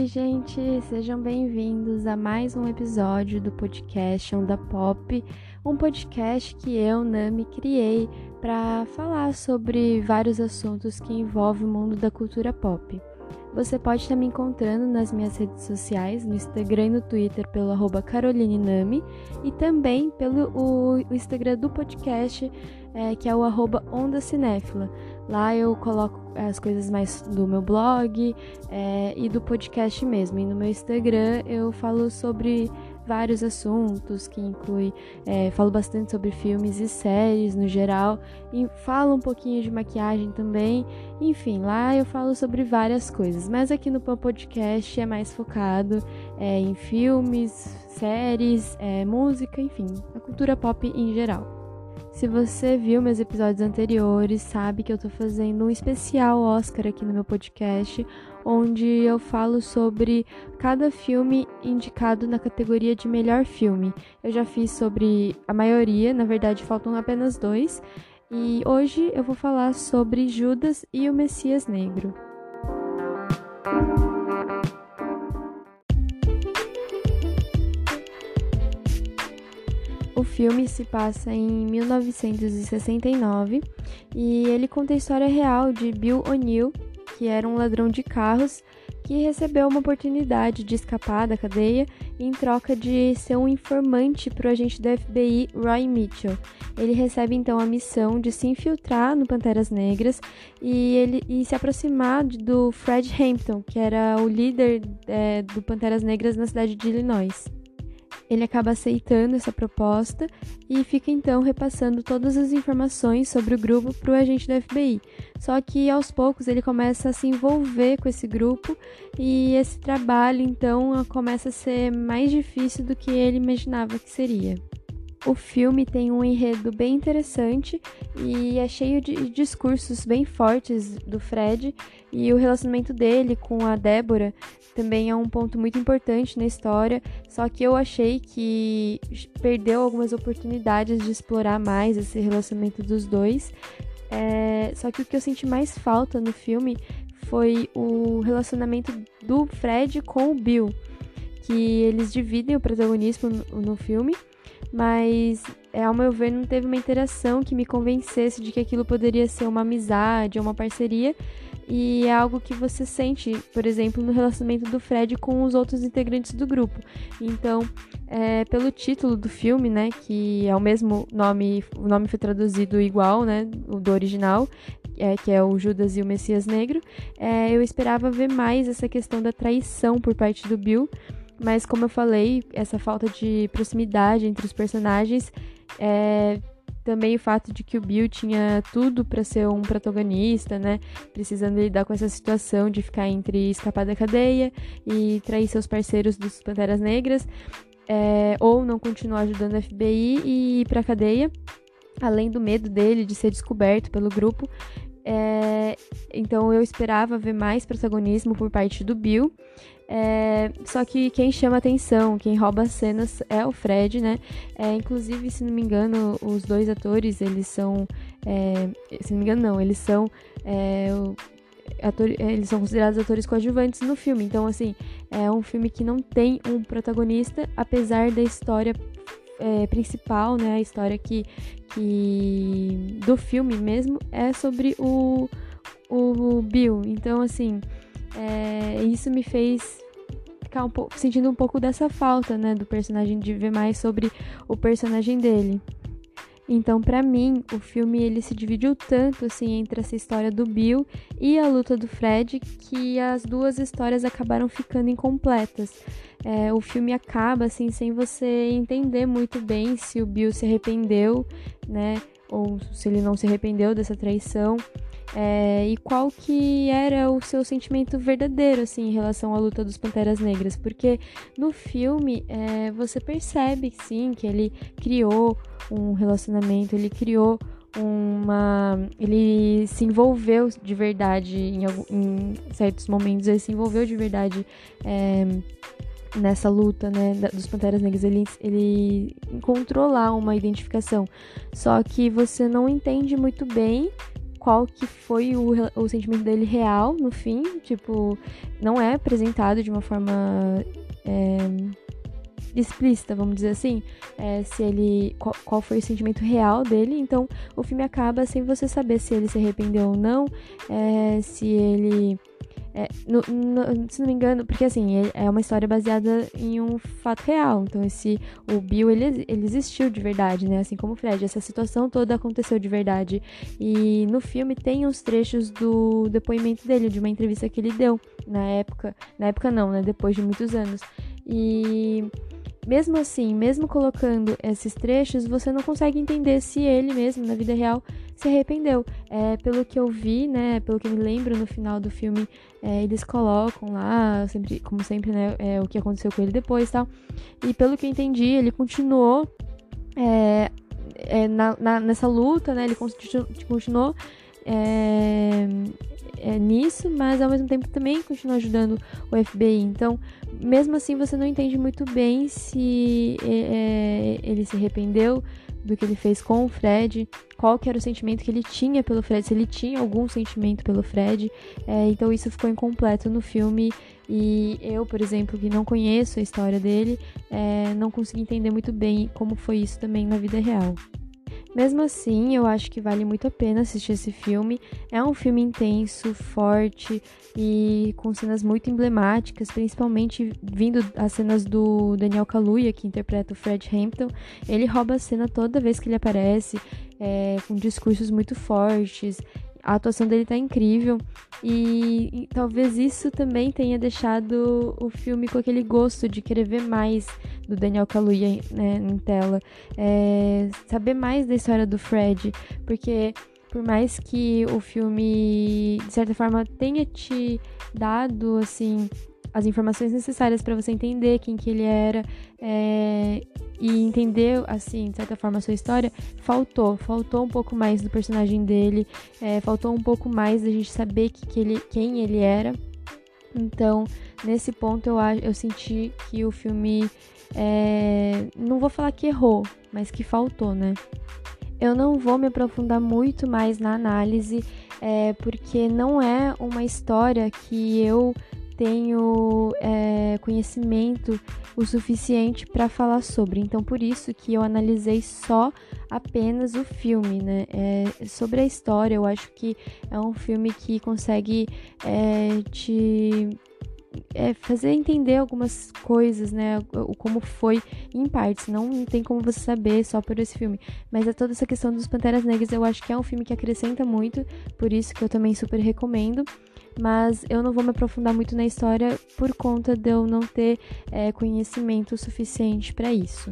Oi, gente, sejam bem-vindos a mais um episódio do podcast Onda Pop, um podcast que eu, Nami, criei para falar sobre vários assuntos que envolvem o mundo da cultura pop. Você pode estar me encontrando nas minhas redes sociais, no Instagram e no Twitter pelo arroba carolinenami e também pelo o, o Instagram do podcast, é, que é o arroba Onda Cinéfila. Lá eu coloco as coisas mais do meu blog é, e do podcast mesmo. E no meu Instagram eu falo sobre vários assuntos, que inclui, é, falo bastante sobre filmes e séries no geral, e falo um pouquinho de maquiagem também. Enfim, lá eu falo sobre várias coisas, mas aqui no podcast é mais focado é, em filmes, séries, é, música, enfim, a cultura pop em geral. Se você viu meus episódios anteriores, sabe que eu tô fazendo um especial Oscar aqui no meu podcast, onde eu falo sobre cada filme indicado na categoria de melhor filme. Eu já fiz sobre a maioria, na verdade faltam apenas dois, e hoje eu vou falar sobre Judas e o Messias Negro. O filme se passa em 1969 e ele conta a história real de Bill O'Neill, que era um ladrão de carros que recebeu uma oportunidade de escapar da cadeia em troca de ser um informante para o agente da FBI Roy Mitchell. Ele recebe então a missão de se infiltrar no Panteras Negras e, ele, e se aproximar do Fred Hampton, que era o líder é, do Panteras Negras na cidade de Illinois. Ele acaba aceitando essa proposta e fica então repassando todas as informações sobre o grupo para o agente da FBI. Só que aos poucos ele começa a se envolver com esse grupo e esse trabalho então começa a ser mais difícil do que ele imaginava que seria. O filme tem um enredo bem interessante e é cheio de discursos bem fortes do Fred. E o relacionamento dele com a Débora também é um ponto muito importante na história, só que eu achei que perdeu algumas oportunidades de explorar mais esse relacionamento dos dois. É, só que o que eu senti mais falta no filme foi o relacionamento do Fred com o Bill, que eles dividem o protagonismo no, no filme mas é, ao meu ver não teve uma interação que me convencesse de que aquilo poderia ser uma amizade ou uma parceria e é algo que você sente, por exemplo, no relacionamento do Fred com os outros integrantes do grupo. Então, é, pelo título do filme, né, que é o mesmo nome, o nome foi traduzido igual, né, o do original, é, que é o Judas e o Messias Negro, é, eu esperava ver mais essa questão da traição por parte do Bill mas como eu falei, essa falta de proximidade entre os personagens é também o fato de que o Bill tinha tudo para ser um protagonista, né? Precisando lidar com essa situação de ficar entre escapar da cadeia e trair seus parceiros dos Panteras Negras, é, ou não continuar ajudando a FBI e ir para cadeia, além do medo dele de ser descoberto pelo grupo. É, então eu esperava ver mais protagonismo por parte do Bill. É, só que quem chama atenção, quem rouba as cenas é o Fred, né? É, inclusive, se não me engano, os dois atores, eles são. É, se não me engano, não, eles são. É, ator, eles são considerados atores coadjuvantes no filme. Então, assim, é um filme que não tem um protagonista, apesar da história é, principal, né? A história que, que do filme mesmo é sobre o, o Bill. Então, assim, é, isso me fez ficar um pouco, sentindo um pouco dessa falta, né, do personagem de ver mais sobre o personagem dele. Então, para mim, o filme ele se dividiu tanto assim entre essa história do Bill e a luta do Fred que as duas histórias acabaram ficando incompletas. É, o filme acaba assim sem você entender muito bem se o Bill se arrependeu, né, ou se ele não se arrependeu dessa traição. É, e qual que era o seu sentimento verdadeiro, assim, em relação à luta dos Panteras Negras? Porque no filme é, você percebe, sim, que ele criou um relacionamento, ele criou uma. Ele se envolveu de verdade em, em certos momentos, ele se envolveu de verdade. É, nessa luta, né, dos Panteras Negras, ele, ele encontrou lá uma identificação. Só que você não entende muito bem qual que foi o, o sentimento dele real no fim, tipo, não é apresentado de uma forma é, explícita, vamos dizer assim, é, se ele qual, qual, foi o sentimento real dele. Então, o filme acaba sem você saber se ele se arrependeu ou não, é, se ele é, no, no, se não me engano, porque assim, é uma história baseada em um fato real. Então, esse o Bill, ele, ele existiu de verdade, né? Assim como o Fred. Essa situação toda aconteceu de verdade. E no filme tem uns trechos do depoimento dele, de uma entrevista que ele deu na época. Na época não, né? Depois de muitos anos. E mesmo assim, mesmo colocando esses trechos, você não consegue entender se ele mesmo, na vida real, se arrependeu. É, pelo que eu vi, né, pelo que me lembro no final do filme, é, eles colocam lá, sempre, como sempre, né, é, o que aconteceu com ele depois e tal. E pelo que eu entendi, ele continuou é, é, na, na, nessa luta, né, ele continuou é, é, nisso, mas ao mesmo tempo também continua ajudando o FBI. Então, mesmo assim, você não entende muito bem se é, ele se arrependeu do que ele fez com o Fred, qual que era o sentimento que ele tinha pelo Fred, se ele tinha algum sentimento pelo Fred. É, então isso ficou incompleto no filme e eu, por exemplo, que não conheço a história dele, é, não consegui entender muito bem como foi isso também na vida real. Mesmo assim, eu acho que vale muito a pena assistir esse filme. É um filme intenso, forte e com cenas muito emblemáticas, principalmente vindo as cenas do Daniel Kaluuya, que interpreta o Fred Hampton. Ele rouba a cena toda vez que ele aparece, é, com discursos muito fortes a atuação dele tá incrível. E, e, talvez isso também tenha deixado o filme com aquele gosto de querer ver mais do Daniel Kaluuya né, em tela, é, saber mais da história do Fred, porque por mais que o filme de certa forma tenha te dado assim as informações necessárias para você entender quem que ele era é, e entender, assim, de certa forma, a sua história, faltou. Faltou um pouco mais do personagem dele, é, faltou um pouco mais da gente saber que, que ele, quem ele era. Então, nesse ponto, eu, eu senti que o filme, é, não vou falar que errou, mas que faltou, né? Eu não vou me aprofundar muito mais na análise, é, porque não é uma história que eu tenho é, conhecimento o suficiente para falar sobre. Então, por isso que eu analisei só apenas o filme, né? É, sobre a história, eu acho que é um filme que consegue é, te é, fazer entender algumas coisas, né? O, como foi em partes. Não tem como você saber só por esse filme. Mas é toda essa questão dos Panteras Negras, eu acho que é um filme que acrescenta muito. Por isso que eu também super recomendo mas eu não vou me aprofundar muito na história por conta de eu não ter é, conhecimento suficiente para isso.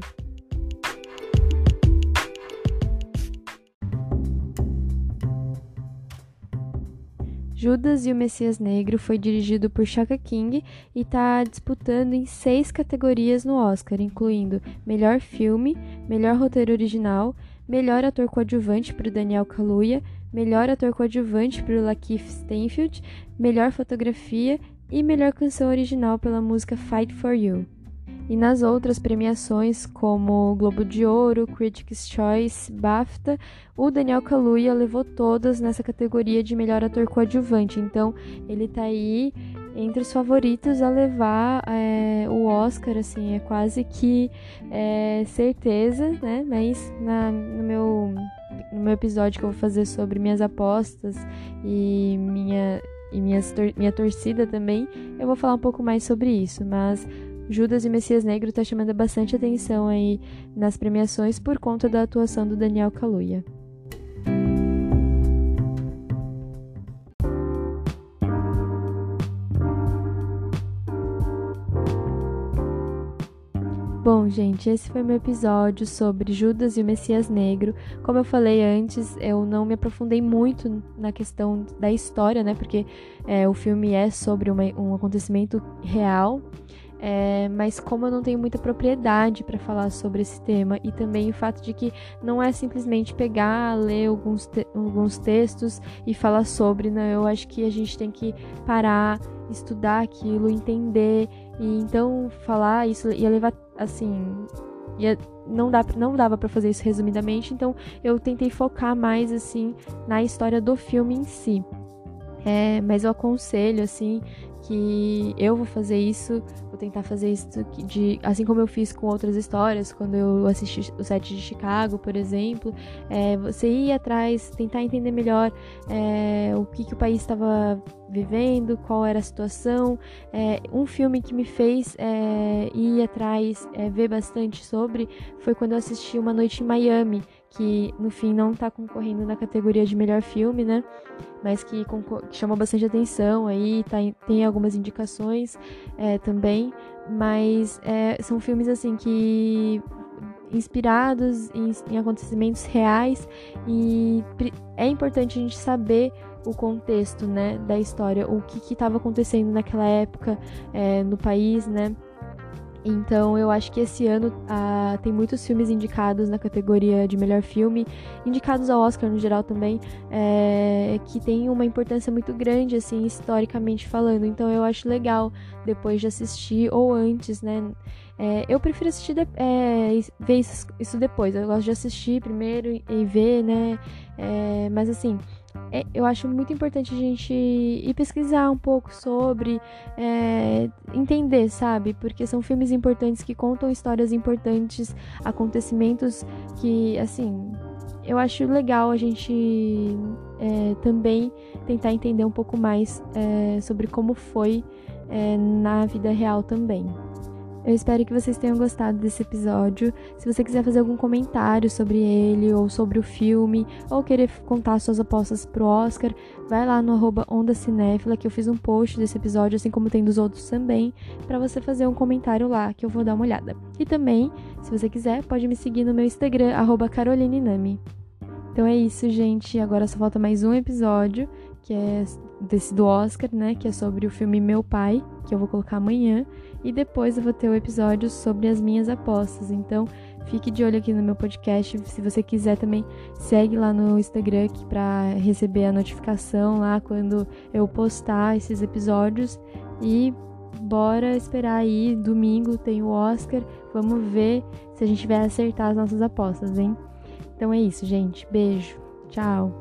Judas e o Messias Negro foi dirigido por Chaka King e está disputando em seis categorias no Oscar, incluindo Melhor Filme, Melhor Roteiro Original, Melhor Ator Coadjuvante para Daniel Kaluuya, Melhor Ator Coadjuvante para o Lakeith Stanfield, Melhor Fotografia e Melhor Canção Original pela música Fight For You. E nas outras premiações, como Globo de Ouro, Critics' Choice, BAFTA, o Daniel Kaluuya levou todas nessa categoria de melhor ator coadjuvante. Então, ele tá aí entre os favoritos a levar é, o Oscar, assim, é quase que é, certeza, né? Mas na, no meu no meu episódio que eu vou fazer sobre minhas apostas e minha e minhas minha torcida também, eu vou falar um pouco mais sobre isso, mas Judas e Messias Negro tá chamando bastante atenção aí nas premiações por conta da atuação do Daniel Kaluuya. Gente, esse foi meu episódio sobre Judas e o Messias Negro. Como eu falei antes, eu não me aprofundei muito na questão da história, né? Porque é, o filme é sobre uma, um acontecimento real. É, mas como eu não tenho muita propriedade para falar sobre esse tema e também o fato de que não é simplesmente pegar, ler alguns, te alguns textos e falar sobre, né? Eu acho que a gente tem que parar, estudar aquilo, entender e então falar isso ia levar assim, ia não, dá, não dava para fazer isso resumidamente, então eu tentei focar mais assim na história do filme em si. É, mas eu aconselho assim que eu vou fazer isso, vou tentar fazer isso de, assim como eu fiz com outras histórias, quando eu assisti o set de Chicago, por exemplo, é, você ir atrás, tentar entender melhor é, o que, que o país estava vivendo, qual era a situação. É, um filme que me fez é, ir atrás, é, ver bastante sobre, foi quando eu assisti Uma Noite em Miami, que no fim não está concorrendo na categoria de melhor filme, né? Mas que, que chamou bastante atenção aí, tá, tem algumas indicações é, também, mas é, são filmes assim que inspirados em, em, acontecimentos reais e é importante a gente saber o contexto, né, da história, o que estava acontecendo naquela época é, no país, né, então eu acho que esse ano ah, tem muitos filmes indicados na categoria de melhor filme, indicados ao Oscar no geral também, é, que tem uma importância muito grande, assim, historicamente falando. Então eu acho legal depois de assistir ou antes, né? É, eu prefiro assistir de, é, ver isso, depois. Eu gosto de assistir primeiro e ver, né? Mas assim, é, eu acho muito importante a gente ir pesquisar um pouco sobre, é, entender, sabe? Porque são filmes importantes que contam histórias importantes, acontecimentos que, assim, eu acho legal a gente é, também tentar entender um pouco mais é, sobre como foi é, na vida real também. Eu espero que vocês tenham gostado desse episódio. Se você quiser fazer algum comentário sobre ele, ou sobre o filme, ou querer contar suas apostas pro Oscar, vai lá no arroba Onda Cinéfila, que eu fiz um post desse episódio, assim como tem dos outros também, para você fazer um comentário lá, que eu vou dar uma olhada. E também, se você quiser, pode me seguir no meu Instagram, arroba Caroline Então é isso, gente. Agora só falta mais um episódio, que é desse do Oscar, né? Que é sobre o filme Meu Pai, que eu vou colocar amanhã. E depois eu vou ter o episódio sobre as minhas apostas. Então, fique de olho aqui no meu podcast. Se você quiser também, segue lá no Instagram para receber a notificação lá quando eu postar esses episódios. E bora esperar aí. Domingo tem o Oscar. Vamos ver se a gente vai acertar as nossas apostas, hein? Então é isso, gente. Beijo. Tchau.